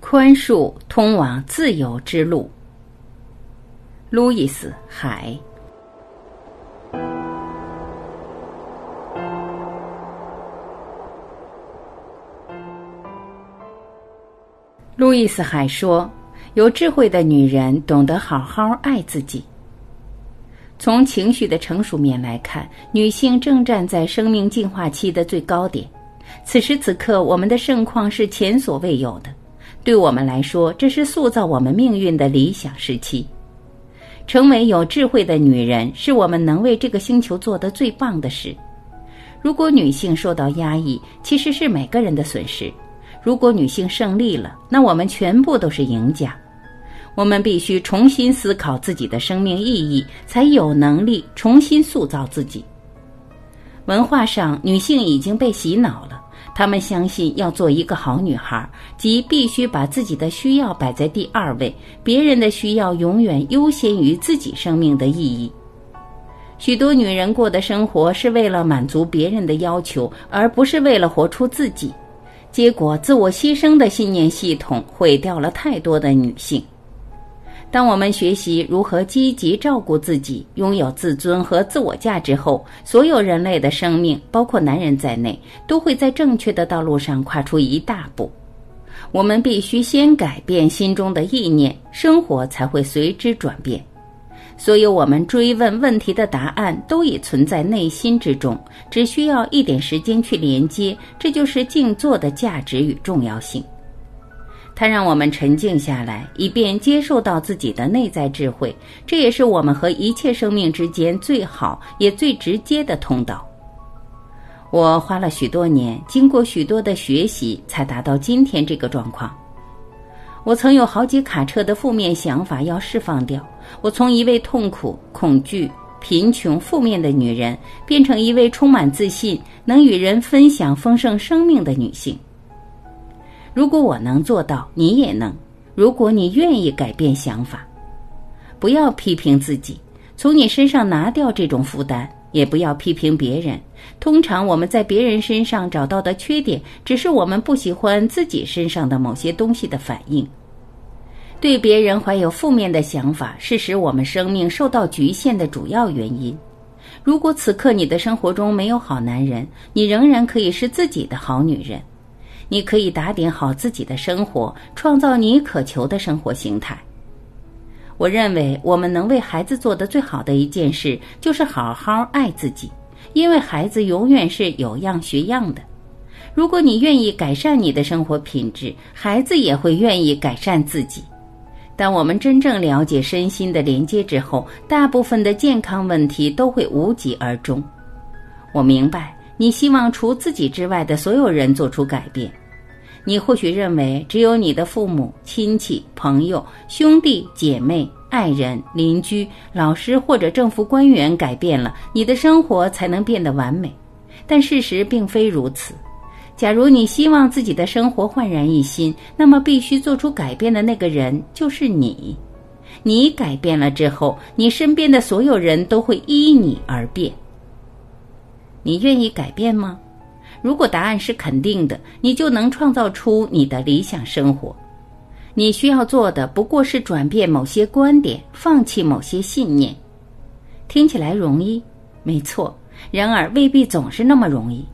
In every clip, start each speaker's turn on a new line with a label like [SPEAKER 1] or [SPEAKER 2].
[SPEAKER 1] 宽恕通往自由之路。路易斯·海。路易斯·海说：“有智慧的女人懂得好好爱自己。”从情绪的成熟面来看，女性正站在生命进化期的最高点。此时此刻，我们的盛况是前所未有的。对我们来说，这是塑造我们命运的理想时期。成为有智慧的女人，是我们能为这个星球做的最棒的事。如果女性受到压抑，其实是每个人的损失；如果女性胜利了，那我们全部都是赢家。我们必须重新思考自己的生命意义，才有能力重新塑造自己。文化上，女性已经被洗脑了。她们相信要做一个好女孩，即必须把自己的需要摆在第二位，别人的需要永远优先于自己生命的意义。许多女人过的生活是为了满足别人的要求，而不是为了活出自己。结果，自我牺牲的信念系统毁掉了太多的女性。当我们学习如何积极照顾自己，拥有自尊和自我价值后，所有人类的生命，包括男人在内，都会在正确的道路上跨出一大步。我们必须先改变心中的意念，生活才会随之转变。所有我们追问问题的答案都已存在内心之中，只需要一点时间去连接。这就是静坐的价值与重要性。它让我们沉静下来，以便接受到自己的内在智慧。这也是我们和一切生命之间最好也最直接的通道。我花了许多年，经过许多的学习，才达到今天这个状况。我曾有好几卡车的负面想法要释放掉。我从一位痛苦、恐惧、贫穷、负面的女人，变成一位充满自信、能与人分享丰盛生命的女性。如果我能做到，你也能。如果你愿意改变想法，不要批评自己，从你身上拿掉这种负担；也不要批评别人。通常我们在别人身上找到的缺点，只是我们不喜欢自己身上的某些东西的反应。对别人怀有负面的想法，是使我们生命受到局限的主要原因。如果此刻你的生活中没有好男人，你仍然可以是自己的好女人。你可以打点好自己的生活，创造你渴求的生活形态。我认为，我们能为孩子做的最好的一件事，就是好好爱自己，因为孩子永远是有样学样的。如果你愿意改善你的生活品质，孩子也会愿意改善自己。当我们真正了解身心的连接之后，大部分的健康问题都会无疾而终。我明白。你希望除自己之外的所有人做出改变。你或许认为，只有你的父母亲戚、朋友、兄弟姐妹、爱人、邻居、老师或者政府官员改变了，你的生活才能变得完美。但事实并非如此。假如你希望自己的生活焕然一新，那么必须做出改变的那个人就是你。你改变了之后，你身边的所有人都会依你而变。你愿意改变吗？如果答案是肯定的，你就能创造出你的理想生活。你需要做的不过是转变某些观点，放弃某些信念。听起来容易，没错。然而未必总是那么容易。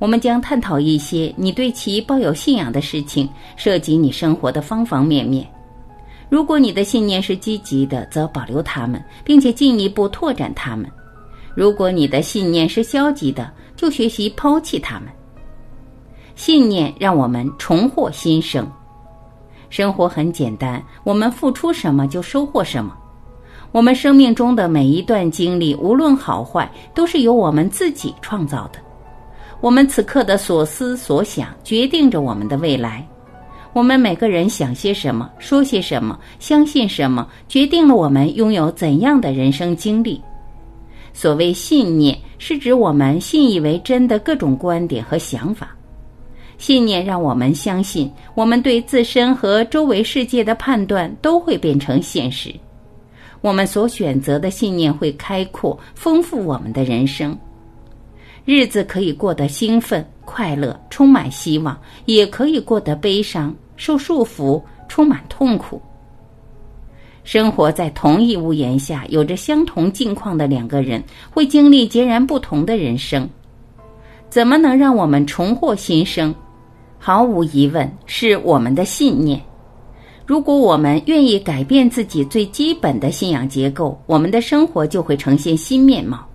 [SPEAKER 1] 我们将探讨一些你对其抱有信仰的事情，涉及你生活的方方面面。如果你的信念是积极的，则保留它们，并且进一步拓展它们。如果你的信念是消极的，就学习抛弃它们。信念让我们重获新生。生活很简单，我们付出什么就收获什么。我们生命中的每一段经历，无论好坏，都是由我们自己创造的。我们此刻的所思所想，决定着我们的未来。我们每个人想些什么，说些什么，相信什么，决定了我们拥有怎样的人生经历。所谓信念，是指我们信以为真的各种观点和想法。信念让我们相信，我们对自身和周围世界的判断都会变成现实。我们所选择的信念会开阔、丰富我们的人生。日子可以过得兴奋、快乐、充满希望，也可以过得悲伤、受束缚、充满痛苦。生活在同一屋檐下、有着相同境况的两个人，会经历截然不同的人生。怎么能让我们重获新生？毫无疑问，是我们的信念。如果我们愿意改变自己最基本的信仰结构，我们的生活就会呈现新面貌。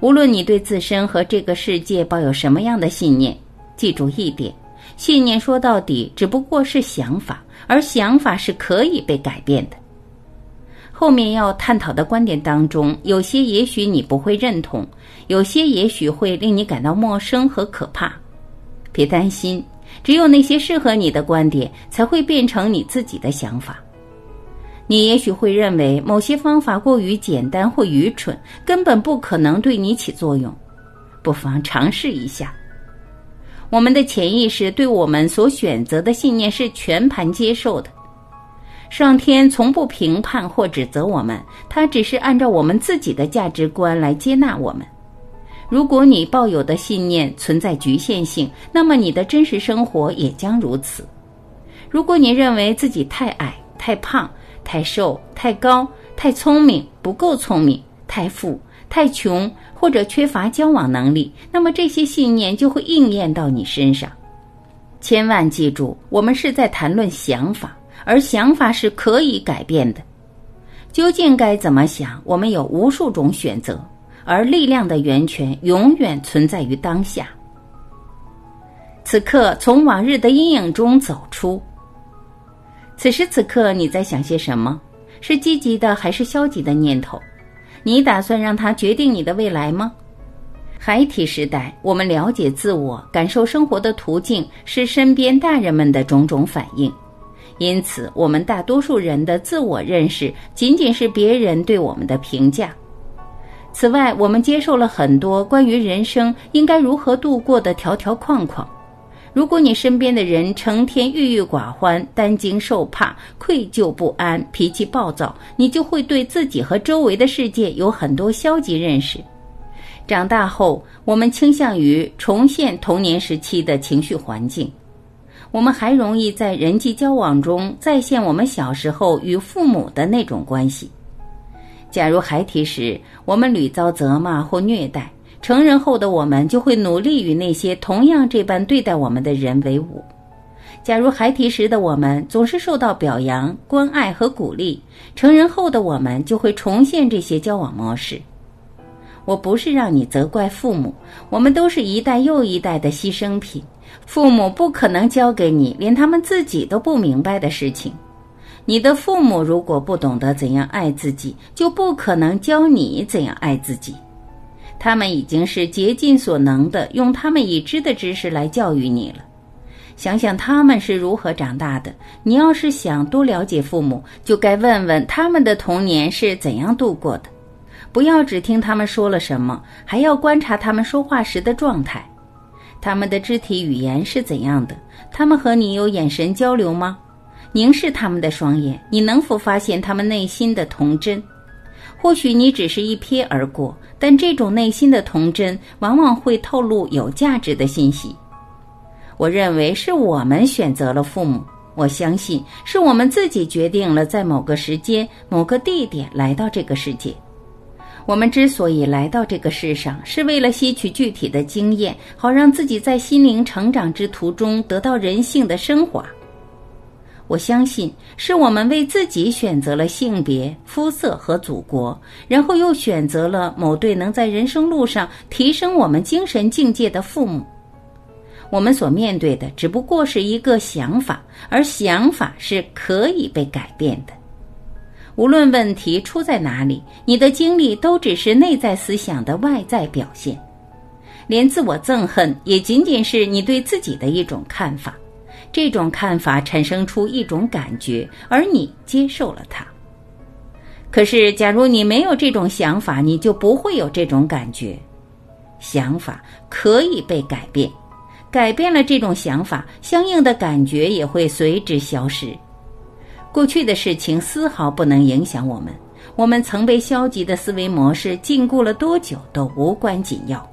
[SPEAKER 1] 无论你对自身和这个世界抱有什么样的信念，记住一点：信念说到底只不过是想法，而想法是可以被改变的。后面要探讨的观点当中，有些也许你不会认同，有些也许会令你感到陌生和可怕。别担心，只有那些适合你的观点才会变成你自己的想法。你也许会认为某些方法过于简单或愚蠢，根本不可能对你起作用，不妨尝试一下。我们的潜意识对我们所选择的信念是全盘接受的。上天从不评判或指责我们，他只是按照我们自己的价值观来接纳我们。如果你抱有的信念存在局限性，那么你的真实生活也将如此。如果你认为自己太矮、太胖、太瘦、太高、太聪明、不够聪明、太富、太穷，或者缺乏交往能力，那么这些信念就会应验到你身上。千万记住，我们是在谈论想法。而想法是可以改变的，究竟该怎么想？我们有无数种选择，而力量的源泉永远存在于当下。此刻，从往日的阴影中走出。此时此刻，你在想些什么？是积极的还是消极的念头？你打算让它决定你的未来吗？孩提时代，我们了解自我、感受生活的途径是身边大人们的种种反应。因此，我们大多数人的自我认识仅仅是别人对我们的评价。此外，我们接受了很多关于人生应该如何度过的条条框框。如果你身边的人成天郁郁寡欢、担惊受怕、愧疚不安、脾气暴躁，你就会对自己和周围的世界有很多消极认识。长大后，我们倾向于重现童年时期的情绪环境。我们还容易在人际交往中再现我们小时候与父母的那种关系。假如孩提时我们屡遭责骂或虐待，成人后的我们就会努力与那些同样这般对待我们的人为伍。假如孩提时的我们总是受到表扬、关爱和鼓励，成人后的我们就会重现这些交往模式。我不是让你责怪父母，我们都是一代又一代的牺牲品。父母不可能教给你连他们自己都不明白的事情。你的父母如果不懂得怎样爱自己，就不可能教你怎样爱自己。他们已经是竭尽所能的用他们已知的知识来教育你了。想想他们是如何长大的。你要是想多了解父母，就该问问他们的童年是怎样度过的。不要只听他们说了什么，还要观察他们说话时的状态。他们的肢体语言是怎样的？他们和你有眼神交流吗？凝视他们的双眼，你能否发现他们内心的童真？或许你只是一瞥而过，但这种内心的童真往往会透露有价值的信息。我认为是我们选择了父母，我相信是我们自己决定了在某个时间、某个地点来到这个世界。我们之所以来到这个世上，是为了吸取具体的经验，好让自己在心灵成长之途中得到人性的升华。我相信，是我们为自己选择了性别、肤色和祖国，然后又选择了某对能在人生路上提升我们精神境界的父母。我们所面对的只不过是一个想法，而想法是可以被改变的。无论问题出在哪里，你的经历都只是内在思想的外在表现。连自我憎恨也仅仅是你对自己的一种看法，这种看法产生出一种感觉，而你接受了它。可是，假如你没有这种想法，你就不会有这种感觉。想法可以被改变，改变了这种想法，相应的感觉也会随之消失。过去的事情丝毫不能影响我们，我们曾被消极的思维模式禁锢了多久都无关紧要。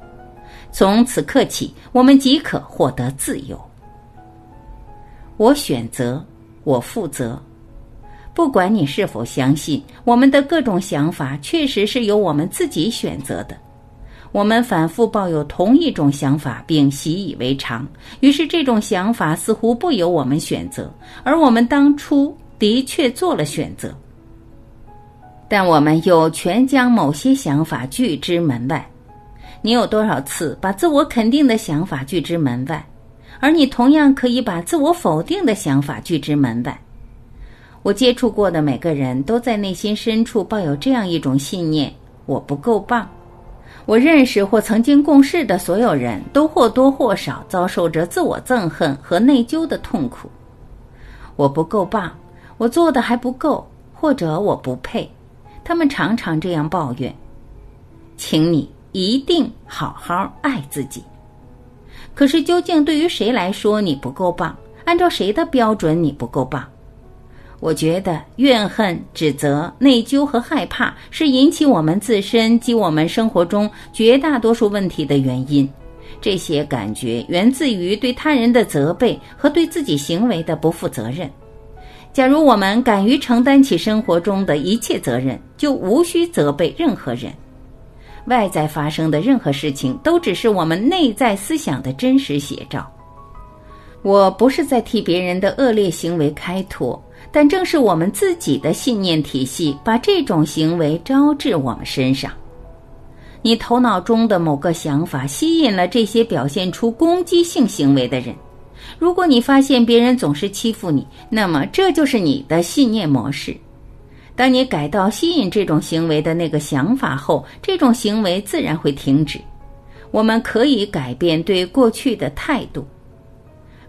[SPEAKER 1] 从此刻起，我们即可获得自由。我选择，我负责。不管你是否相信，我们的各种想法确实是由我们自己选择的。我们反复抱有同一种想法，并习以为常，于是这种想法似乎不由我们选择，而我们当初的确做了选择。但我们又全将某些想法拒之门外。你有多少次把自我肯定的想法拒之门外？而你同样可以把自我否定的想法拒之门外。我接触过的每个人都在内心深处抱有这样一种信念：我不够棒。我认识或曾经共事的所有人都或多或少遭受着自我憎恨和内疚的痛苦。我不够棒，我做的还不够，或者我不配。他们常常这样抱怨。请你一定好好爱自己。可是，究竟对于谁来说你不够棒？按照谁的标准你不够棒？我觉得怨恨、指责、内疚和害怕是引起我们自身及我们生活中绝大多数问题的原因。这些感觉源自于对他人的责备和对自己行为的不负责任。假如我们敢于承担起生活中的一切责任，就无需责备任何人。外在发生的任何事情都只是我们内在思想的真实写照。我不是在替别人的恶劣行为开脱。但正是我们自己的信念体系，把这种行为招致我们身上。你头脑中的某个想法吸引了这些表现出攻击性行为的人。如果你发现别人总是欺负你，那么这就是你的信念模式。当你改到吸引这种行为的那个想法后，这种行为自然会停止。我们可以改变对过去的态度。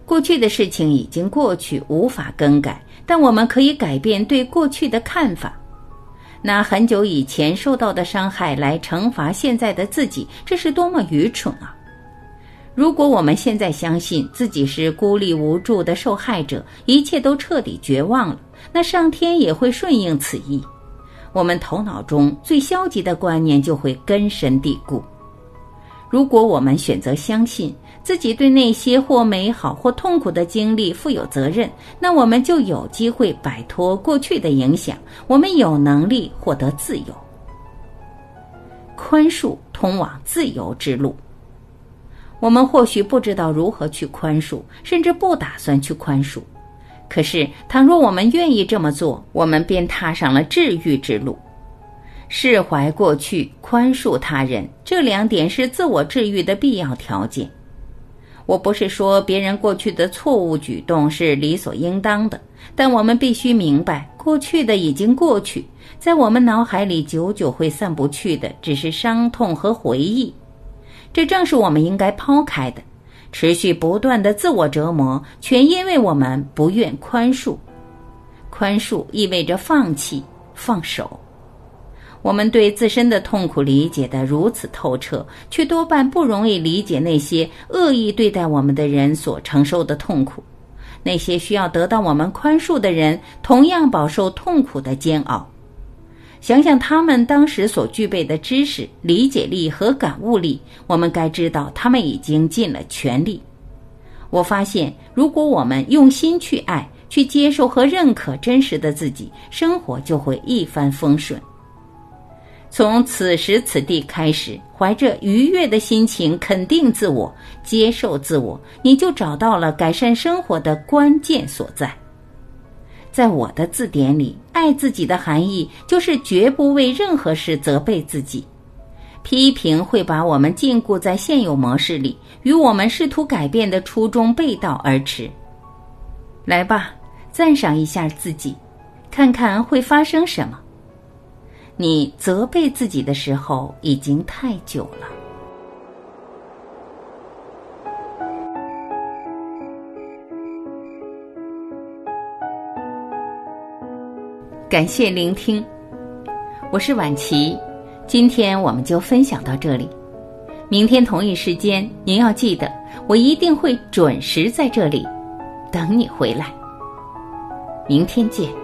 [SPEAKER 1] 过去的事情已经过去，无法更改。但我们可以改变对过去的看法，拿很久以前受到的伤害来惩罚现在的自己，这是多么愚蠢啊！如果我们现在相信自己是孤立无助的受害者，一切都彻底绝望了，那上天也会顺应此意。我们头脑中最消极的观念就会根深蒂固。如果我们选择相信，自己对那些或美好或痛苦的经历负有责任，那我们就有机会摆脱过去的影响，我们有能力获得自由。宽恕通往自由之路。我们或许不知道如何去宽恕，甚至不打算去宽恕。可是，倘若我们愿意这么做，我们便踏上了治愈之路。释怀过去，宽恕他人，这两点是自我治愈的必要条件。我不是说别人过去的错误举动是理所应当的，但我们必须明白，过去的已经过去，在我们脑海里久久会散不去的，只是伤痛和回忆。这正是我们应该抛开的，持续不断的自我折磨，全因为我们不愿宽恕。宽恕意味着放弃、放手。我们对自身的痛苦理解的如此透彻，却多半不容易理解那些恶意对待我们的人所承受的痛苦。那些需要得到我们宽恕的人，同样饱受痛苦的煎熬。想想他们当时所具备的知识、理解力和感悟力，我们该知道他们已经尽了全力。我发现，如果我们用心去爱、去接受和认可真实的自己，生活就会一帆风顺。从此时此地开始，怀着愉悦的心情肯定自我、接受自我，你就找到了改善生活的关键所在。在我的字典里，爱自己的含义就是绝不为任何事责备自己。批评会把我们禁锢在现有模式里，与我们试图改变的初衷背道而驰。来吧，赞赏一下自己，看看会发生什么。你责备自己的时候已经太久了。感谢聆听，我是婉琪，今天我们就分享到这里。明天同一时间，您要记得，我一定会准时在这里等你回来。明天见。